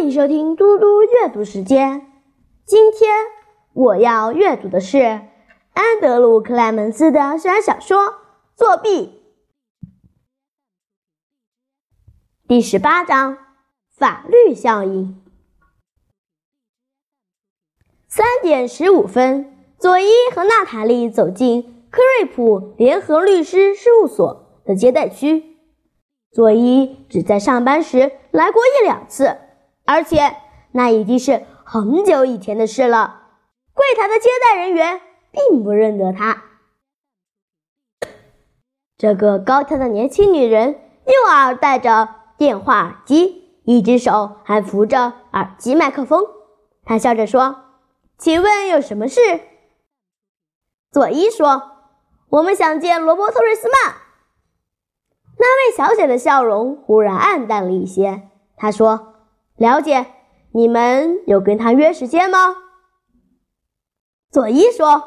欢迎收听嘟嘟阅读时间。今天我要阅读的是安德鲁·克莱门斯的悬小说《作弊》第十八章：法律效应。三点十五分，佐伊和娜塔莉走进科瑞普联合律师事务所的接待区。佐伊只在上班时来过一两次。而且那已经是很久以前的事了。柜台的接待人员并不认得她。这个高挑的年轻女人右耳戴着电话耳机，一只手还扶着耳机麦克风。她笑着说：“请问有什么事？”佐伊说：“我们想见罗伯特·瑞斯曼。”那位小姐的笑容忽然暗淡了一些。她说。了解，你们有跟他约时间吗？佐伊说：“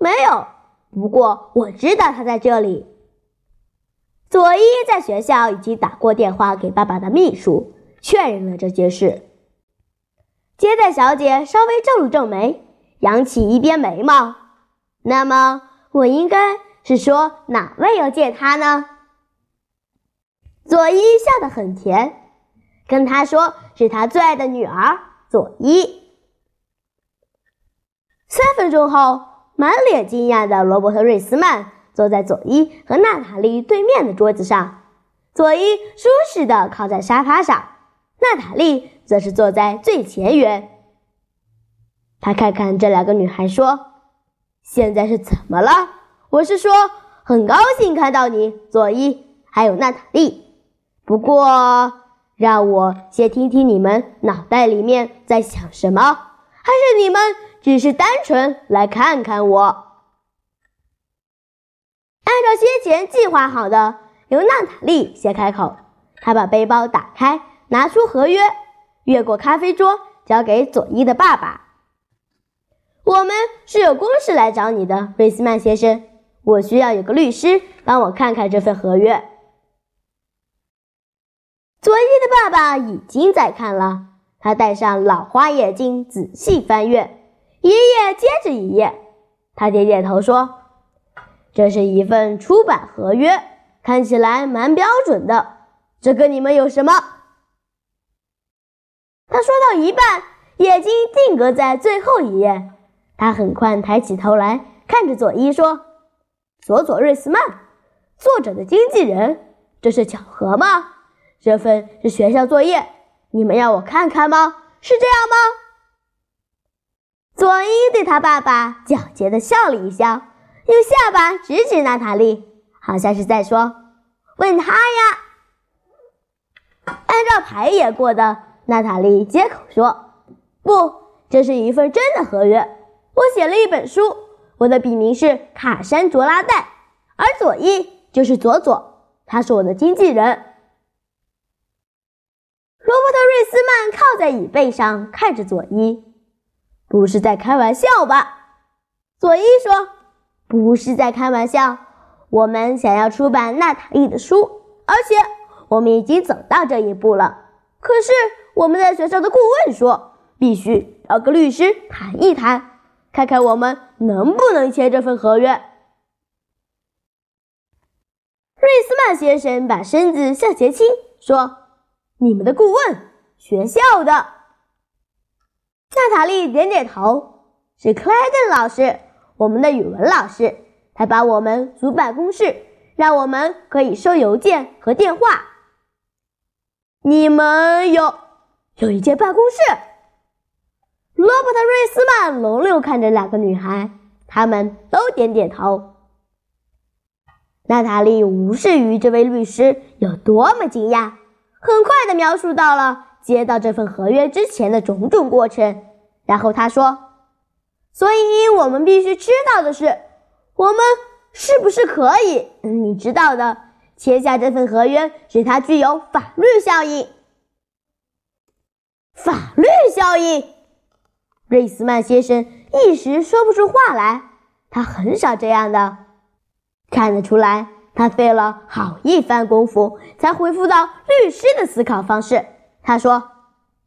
没有，不过我知道他在这里。”佐伊在学校已经打过电话给爸爸的秘书，确认了这件事。接待小姐稍微皱了皱眉，扬起一边眉毛。那么，我应该是说哪位要见他呢？佐伊笑得很甜。跟他说是他最爱的女儿佐伊。三分钟后，满脸惊讶的罗伯特·瑞斯曼坐在佐伊和娜塔莉对面的桌子上，佐伊舒适的靠在沙发上，娜塔莉则是坐在最前缘。他看看这两个女孩说：“现在是怎么了？我是说，很高兴看到你，佐伊，还有娜塔莉。不过……”让我先听听你们脑袋里面在想什么，还是你们只是单纯来看看我？按照先前计划好的，由娜塔莉先开口。她把背包打开，拿出合约，越过咖啡桌，交给佐伊的爸爸。我们是有公事来找你的，瑞斯曼先生。我需要有个律师帮我看看这份合约。佐伊的爸爸已经在看了，他戴上老花眼镜，仔细翻阅一页接着一页。他点点头说：“这是一份出版合约，看起来蛮标准的。这跟你们有什么？”他说到一半，眼睛定格在最后一页。他很快抬起头来看着佐伊说：“佐佐瑞斯曼，作者的经纪人，这是巧合吗？”这份是学校作业，你们要我看看吗？是这样吗？佐伊对他爸爸狡黠的笑了一笑，用下巴指指娜塔莉，好像是在说：“问他呀。”按照排演过的，娜塔莉接口说：“不，这是一份真的合约。我写了一本书，我的笔名是卡山卓拉代，而佐伊就是佐佐，他是我的经纪人。”罗伯特·瑞斯曼靠在椅背上，看着佐伊，不是在开玩笑吧？佐伊说：“不是在开玩笑，我们想要出版娜塔莉的书，而且我们已经走到这一步了。可是我们在学校的顾问说，必须找个律师谈一谈，看看我们能不能签这份合约。”瑞斯曼先生把身子向前倾，说。你们的顾问，学校的。娜塔莉点点头，是克莱顿老师，我们的语文老师。他把我们组办公室，让我们可以收邮件和电话。你们有有一间办公室？罗伯特·瑞斯曼轮流看着两个女孩，他们都点点头。娜塔莉无视于这位律师有多么惊讶。很快的描述到了接到这份合约之前的种种过程，然后他说：“所以我们必须知道的是，我们是不是可以？你知道的，签下这份合约使它具有法律效应。法律效应。”瑞斯曼先生一时说不出话来，他很少这样的，看得出来。他费了好一番功夫，才恢复到律师的思考方式。他说：“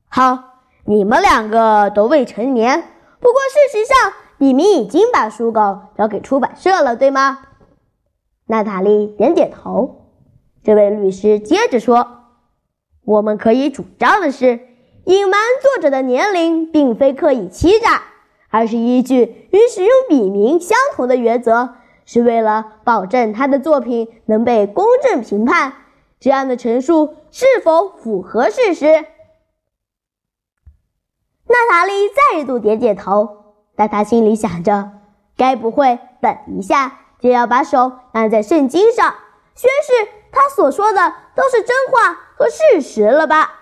好，你们两个都未成年，不过事实上，你们已经把书稿交给出版社了，对吗？娜塔莉点点头。这位律师接着说：“我们可以主张的是，隐瞒作者的年龄并非刻意欺诈，而是依据与使用笔名相同的原则，是为了保证他的作品能被公正评判。这样的陈述是否符合事实？”娜塔莉再度点点头，但她心里想着：“该不会等一下就要把手按在圣经上，宣誓他所说的都是真话和事实了吧？”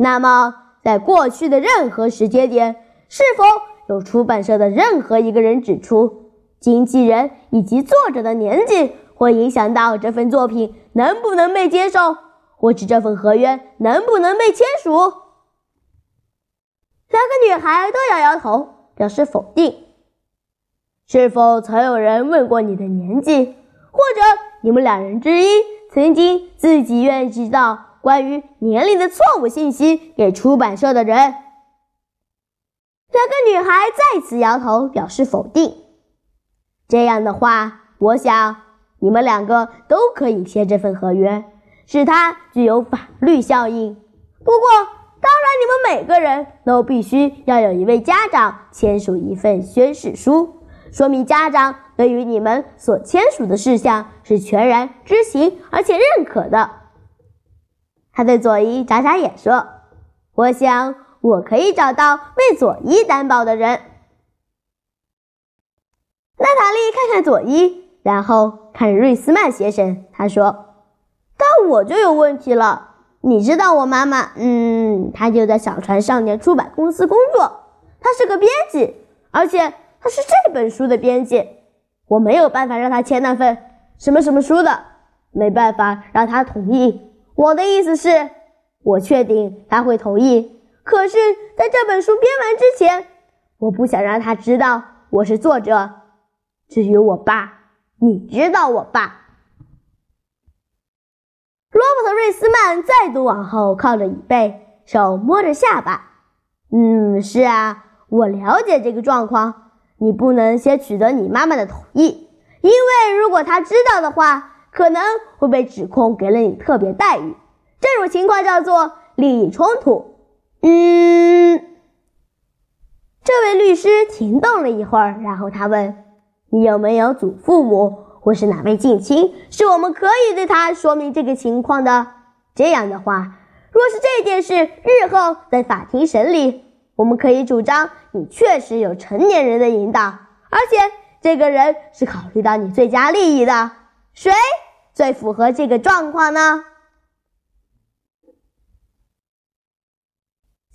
那么，在过去的任何时间点，是否有出版社的任何一个人指出，经纪人以及作者的年纪会影响到这份作品能不能被接受，或者这份合约能不能被签署？两个女孩都摇摇头，表示否定。是否曾有人问过你的年纪，或者你们两人之一曾经自己愿意知道关于年龄的错误信息给出版社的人？两个女孩再次摇头，表示否定。这样的话，我想你们两个都可以签这份合约，使它具有法律效应。不过。当然，你们每个人都必须要有一位家长签署一份宣誓书，说明家长对于你们所签署的事项是全然知情而且认可的。他对佐伊眨眨眼说：“我想我可以找到为佐伊担保的人。”娜塔莉看看佐伊，然后看瑞斯曼先生，他说：“但我就有问题了。”你知道我妈妈，嗯，她就在小船少年出版公司工作，她是个编辑，而且她是这本书的编辑。我没有办法让她签那份什么什么书的，没办法让她同意。我的意思是，我确定她会同意，可是在这本书编完之前，我不想让他知道我是作者。至于我爸，你知道我爸。罗伯特·瑞斯曼再度往后靠着椅背，手摸着下巴。嗯，是啊，我了解这个状况。你不能先取得你妈妈的同意，因为如果她知道的话，可能会被指控给了你特别待遇。这种情况叫做利益冲突。嗯，这位律师停顿了一会儿，然后他问：“你有没有祖父母？”或是哪位近亲，是我们可以对他说明这个情况的。这样的话，若是这件事日后在法庭审理，我们可以主张你确实有成年人的引导，而且这个人是考虑到你最佳利益的。谁最符合这个状况呢？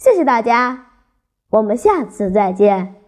谢谢大家，我们下次再见。